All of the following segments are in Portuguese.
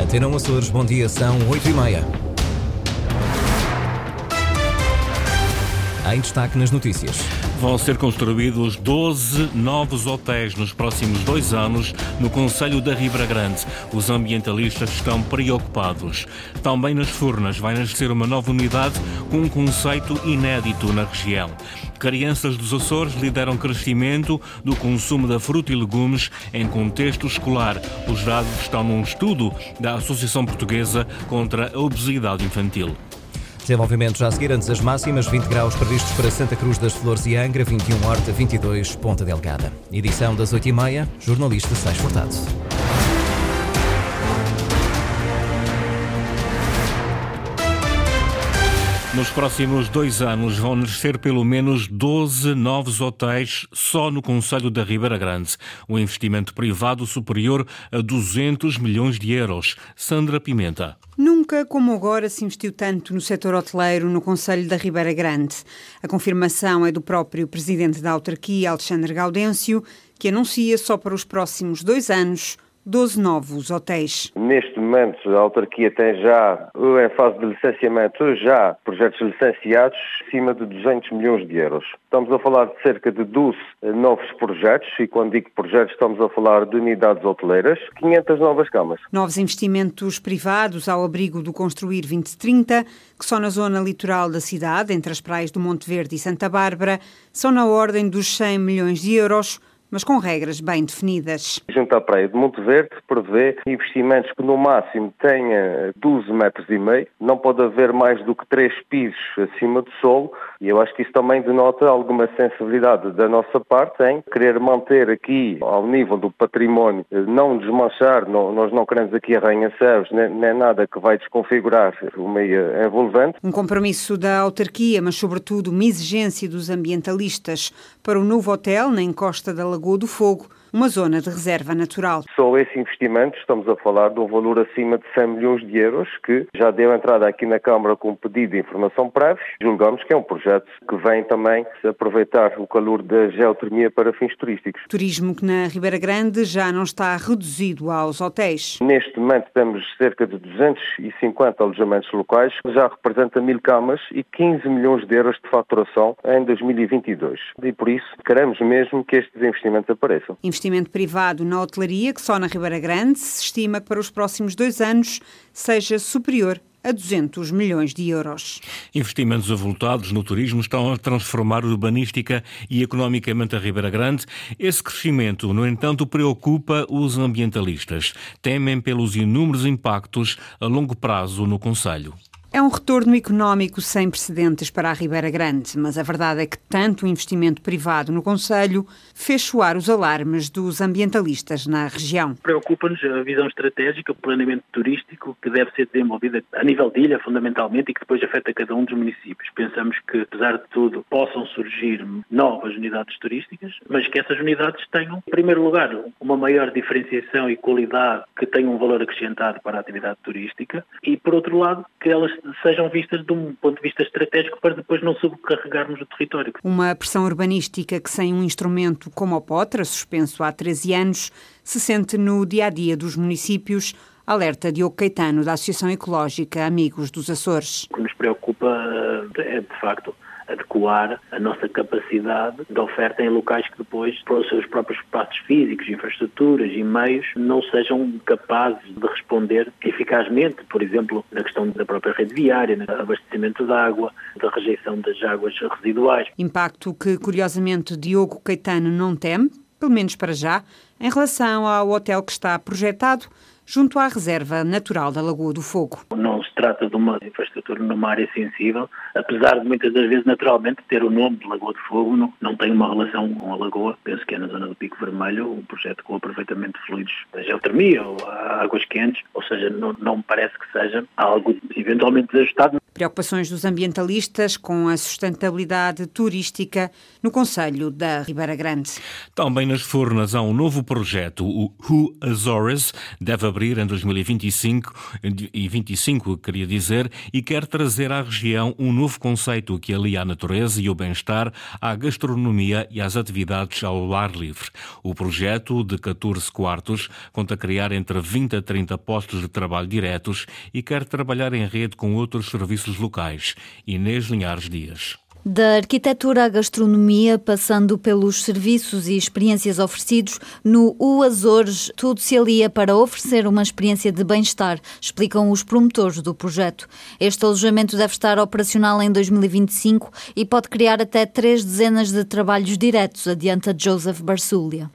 Antena Açores, bom dia, são 8 e meia. Em destaque nas notícias. Vão ser construídos 12 novos hotéis nos próximos dois anos no Conselho da Ribra Grande. Os ambientalistas estão preocupados. Também nas Furnas vai nascer uma nova unidade com um conceito inédito na região. Crianças dos Açores lideram crescimento do consumo da fruta e legumes em contexto escolar. Os dados estão num estudo da Associação Portuguesa contra a Obesidade Infantil. Desenvolvimento já a seguir, antes as máximas, 20 graus previstos para Santa Cruz das Flores e Angra, 21 Horta, 22 Ponta Delgada. Edição das 8h30, jornalista Sais Furtado. Nos próximos dois anos vão nascer pelo menos 12 novos hotéis só no Conselho da Ribeira Grande. Um investimento privado superior a 200 milhões de euros. Sandra Pimenta. Nunca como agora se investiu tanto no setor hoteleiro no Conselho da Ribeira Grande. A confirmação é do próprio presidente da autarquia, Alexandre Gaudêncio, que anuncia só para os próximos dois anos 12 novos hotéis. Neste momento, a autarquia tem já, em fase de licenciamento, já projetos licenciados acima de 200 milhões de euros. Estamos a falar de cerca de 12 novos projetos, e quando digo projetos, estamos a falar de unidades hoteleiras, 500 novas camas. Novos investimentos privados ao abrigo do Construir 2030, que só na zona litoral da cidade, entre as praias do Monte Verde e Santa Bárbara, são na ordem dos 100 milhões de euros mas com regras bem definidas. Junto à Praia de Monte Verde prevê investimentos que no máximo tenha 12 metros e meio, não pode haver mais do que três pisos acima do solo e eu acho que isso também denota alguma sensibilidade da nossa parte em querer manter aqui ao nível do património, não desmanchar, não, nós não queremos aqui arranha-céus, nem, nem nada que vai desconfigurar o meio envolvente. Um compromisso da autarquia, mas sobretudo uma exigência dos ambientalistas para o novo hotel na encosta da Lagoa Lagoa do Fogo, uma zona de reserva natural. Só esse investimento, estamos a falar de um valor acima de 100 milhões de euros, que já deu entrada aqui na Câmara com um pedido de informação prévio. Julgamos que é um projeto que vem também aproveitar o calor da geotermia para fins turísticos. Turismo que na Ribeira Grande já não está reduzido aos hotéis. Neste momento temos cerca de 250 alojamentos locais, que já representa mil camas e 15 milhões de euros de faturação em 2022. E por isso queremos mesmo que estes investimentos apareçam investimento privado na hotelaria, que só na Ribeira Grande se estima que para os próximos dois anos seja superior a 200 milhões de euros. Investimentos avultados no turismo estão a transformar urbanística e economicamente a Ribeira Grande. Esse crescimento, no entanto, preocupa os ambientalistas. Temem pelos inúmeros impactos a longo prazo no Conselho. É um retorno económico sem precedentes para a Ribeira Grande, mas a verdade é que tanto o investimento privado no Conselho fez soar os alarmes dos ambientalistas na região. Preocupa-nos a visão estratégica, o planeamento turístico que deve ser desenvolvido a nível de ilha, fundamentalmente, e que depois afeta cada um dos municípios. Pensamos que, apesar de tudo, possam surgir novas unidades turísticas, mas que essas unidades tenham, em primeiro lugar, uma maior diferenciação e qualidade que tenham um valor acrescentado para a atividade turística e, por outro lado, que elas sejam vistas de um ponto de vista estratégico para depois não sobrecarregarmos o território. Uma pressão urbanística que sem um instrumento como o Potra, suspenso há 13 anos, se sente no dia a dia dos municípios, alerta Diogo Caetano, da Associação Ecológica Amigos dos Açores. O que nos preocupa é, de facto, adequar a nossa capacidade de oferta em locais que depois, pelos seus próprios espaços físicos, infraestruturas e meios, não sejam capazes de responder eficazmente, por exemplo, na questão da própria rede viária, no abastecimento de água, da rejeição das águas residuais. Impacto que, curiosamente, Diogo Caetano não teme, pelo menos para já, em relação ao hotel que está projetado junto à Reserva Natural da Lagoa do Fogo. Não se trata de uma infraestrutura numa área sensível, apesar de muitas das vezes, naturalmente, ter o nome de Lagoa do Fogo, não, não tem uma relação com a lagoa. Penso que é na zona do Pico Vermelho, um projeto com aproveitamento de fluidos da geotermia ou águas quentes, ou seja, não, não me parece que seja algo eventualmente desajustado. Preocupações dos ambientalistas com a sustentabilidade turística no Conselho da Ribeira Grande. Também nas Furnas há um novo projeto, o Who Azores, deve abrir em 2025 e 25, queria dizer, e quer trazer à região um novo conceito que alia a natureza e o bem-estar à gastronomia e às atividades ao ar livre. O projeto, de 14 quartos, conta criar entre 20 a 30 postos de trabalho diretos e quer trabalhar em rede com outros serviços serviços locais. Inês Linhares Dias. Da arquitetura à gastronomia, passando pelos serviços e experiências oferecidos, no U Azores tudo se alia para oferecer uma experiência de bem-estar, explicam os promotores do projeto. Este alojamento deve estar operacional em 2025 e pode criar até três dezenas de trabalhos diretos, adianta Joseph Barsulia.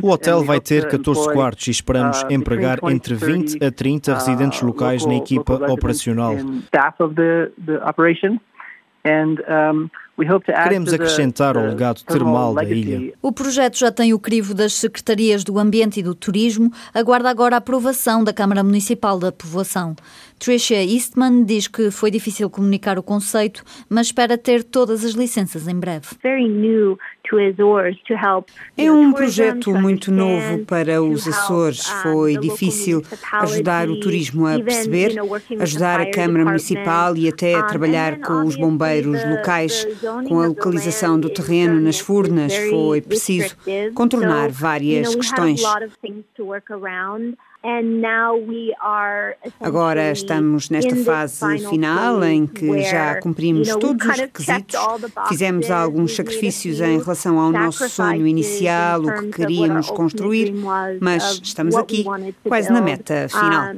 O hotel vai ter 14 quartos e esperamos uh, empregar entre 20 a 30 residentes uh, locais na equipa operacional. And Queremos acrescentar ao legado termal da ilha. O projeto já tem o crivo das Secretarias do Ambiente e do Turismo, aguarda agora a aprovação da Câmara Municipal da Povoação. Tricia Eastman diz que foi difícil comunicar o conceito, mas espera ter todas as licenças em breve. É um projeto muito novo para os Açores. Foi difícil ajudar o turismo a perceber, ajudar a Câmara Municipal e até trabalhar com os bombeiros locais com a localização do terreno nas Furnas, foi preciso contornar várias questões. Agora estamos nesta fase final em que já cumprimos todos os requisitos, fizemos alguns sacrifícios em relação ao nosso sonho inicial, o que queríamos construir, mas estamos aqui, quase na meta final.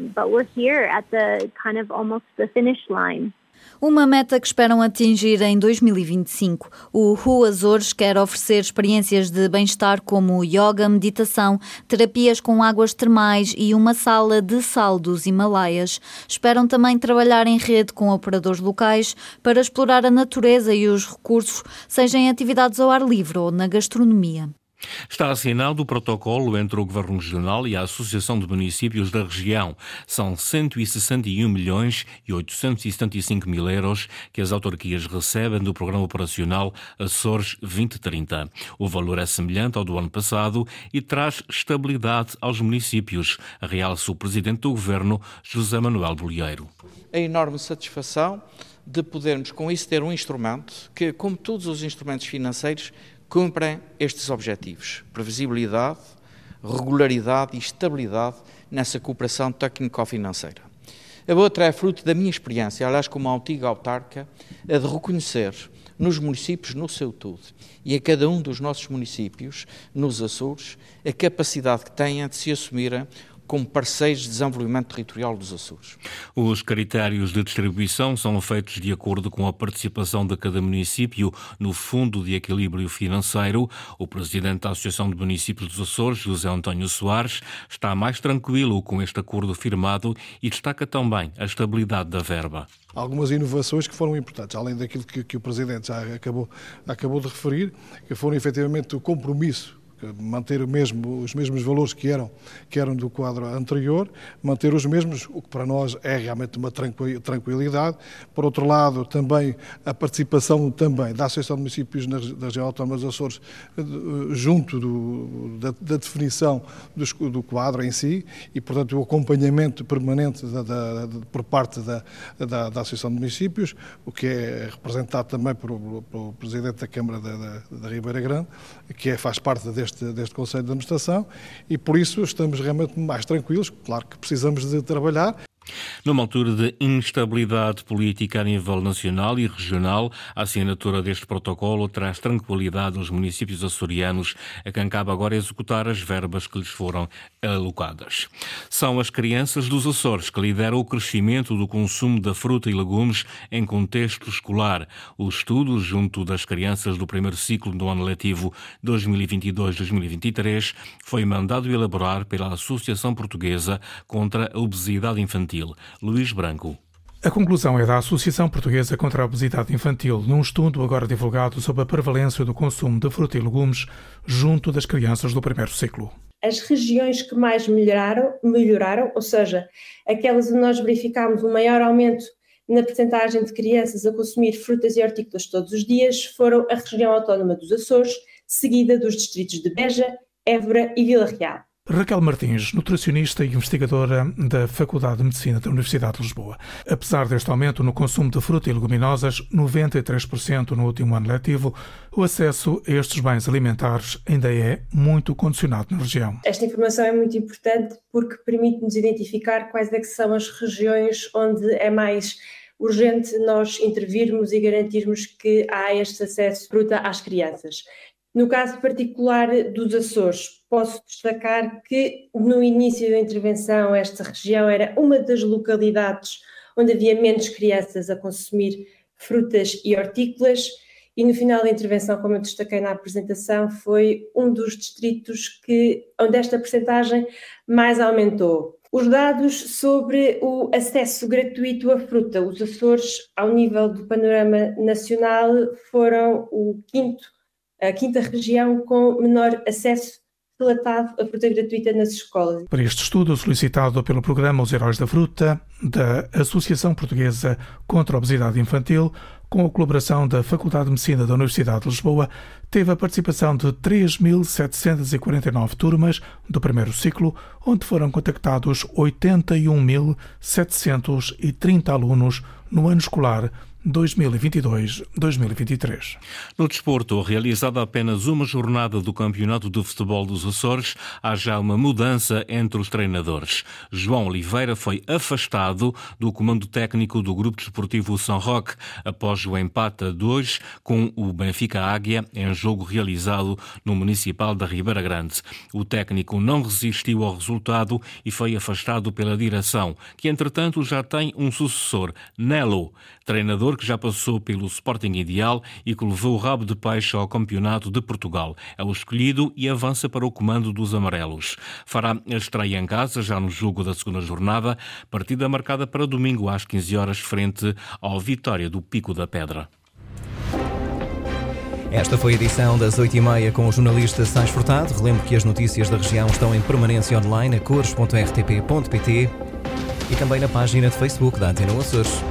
Uma meta que esperam atingir em 2025. O Ru Azores quer oferecer experiências de bem-estar como yoga, meditação, terapias com águas termais e uma sala de sal dos Himalaias. Esperam também trabalhar em rede com operadores locais para explorar a natureza e os recursos, seja em atividades ao ar livre ou na gastronomia. Está assinado o protocolo entre o Governo Regional e a Associação de Municípios da região. São 161 milhões e 875 mil euros que as autarquias recebem do Programa Operacional Açores 2030. O valor é semelhante ao do ano passado e traz estabilidade aos municípios, realça o Presidente do Governo, José Manuel Bolieiro. A enorme satisfação de podermos com isso ter um instrumento que, como todos os instrumentos financeiros, cumprem estes objetivos: previsibilidade, regularidade e estabilidade nessa cooperação técnico-financeira. A outra é fruto da minha experiência, aliás, como antiga autarca, a de reconhecer nos municípios no seu todo e a cada um dos nossos municípios, nos Açores, a capacidade que têm de se assumirem como parceiros de desenvolvimento territorial dos Açores. Os critérios de distribuição são feitos de acordo com a participação de cada município no Fundo de Equilíbrio Financeiro. O presidente da Associação de Municípios dos Açores, José António Soares, está mais tranquilo com este acordo firmado e destaca também a estabilidade da verba algumas inovações que foram importantes, além daquilo que, que, o Presidente já acabou, acabou de referir, que foram efetivamente o compromisso manter o mesmo, os mesmos valores que eram, que eram do quadro anterior, manter os mesmos, o que para nós é realmente uma tranquilidade. Por outro lado, também a participação também da Associação de Municípios da região autónoma dos Açores eh, junto do, da, da, definição do, do, quadro em si e, portanto, o acompanhamento permanente da, da, por parte da, Associação de Municípios, o que é representado também pelo, Presidente da Câmara da, da Ribeira Grande, que é, faz parte deste deste, deste Conselho de Administração e por isso estamos realmente mais tranquilos. Claro que precisamos de trabalhar numa altura de instabilidade política a nível nacional e regional, a assinatura deste protocolo traz tranquilidade aos municípios açorianos, a quem cabe agora executar as verbas que lhes foram alocadas. São as crianças dos Açores que lideram o crescimento do consumo da fruta e legumes em contexto escolar. O estudo, junto das crianças do primeiro ciclo do ano letivo 2022-2023, foi mandado elaborar pela Associação Portuguesa contra a Obesidade Infantil infantil. Luís Branco. A conclusão é da Associação Portuguesa contra a Obesidade Infantil, num estudo agora divulgado sobre a prevalência do consumo de fruta e legumes junto das crianças do primeiro ciclo. as regiões que mais melhoraram, melhoraram, ou seja, aquelas onde nós verificámos um maior aumento na percentagem de crianças a consumir frutas e hortícolas todos os dias, foram a região autónoma dos Açores, seguida dos distritos de Beja, Évora e Vila Real. Raquel Martins, nutricionista e investigadora da Faculdade de Medicina da Universidade de Lisboa. Apesar deste aumento no consumo de fruta e leguminosas, 93% no último ano letivo, o acesso a estes bens alimentares ainda é muito condicionado na região. Esta informação é muito importante porque permite-nos identificar quais é são as regiões onde é mais urgente nós intervirmos e garantirmos que há este acesso de fruta às crianças. No caso particular dos Açores, posso destacar que no início da intervenção esta região era uma das localidades onde havia menos crianças a consumir frutas e hortícolas e no final da intervenção, como eu destaquei na apresentação, foi um dos distritos que, onde esta percentagem mais aumentou. Os dados sobre o acesso gratuito à fruta, os Açores, ao nível do panorama nacional, foram o quinto a quinta região com menor acesso relatado a fruta gratuita nas escolas. Para este estudo, solicitado pelo programa Os Heróis da Fruta, da Associação Portuguesa contra a Obesidade Infantil, com a colaboração da Faculdade de Medicina da Universidade de Lisboa, teve a participação de 3.749 turmas do primeiro ciclo, onde foram contactados 81.730 alunos no ano escolar 2022-2023. No desporto, realizada apenas uma jornada do Campeonato de Futebol dos Açores, há já uma mudança entre os treinadores. João Oliveira foi afastado do comando técnico do Grupo Desportivo São Roque após o empate a dois com o Benfica Águia em jogo realizado no Municipal da Ribeira Grande. O técnico não resistiu ao resultado e foi afastado pela direção, que entretanto já tem um sucessor, Nelo, treinador que já passou pelo Sporting Ideal e que levou o rabo de peixe ao Campeonato de Portugal. É o escolhido e avança para o comando dos amarelos. Fará a estreia em casa já no jogo da segunda jornada, partida marcada para domingo às 15 horas frente ao Vitória do Pico da Pedra. Esta foi a edição das 8h30 com o jornalista Sais Furtado. Relembro que as notícias da região estão em permanência online a cores.rtp.pt e também na página de Facebook da Antena Açores.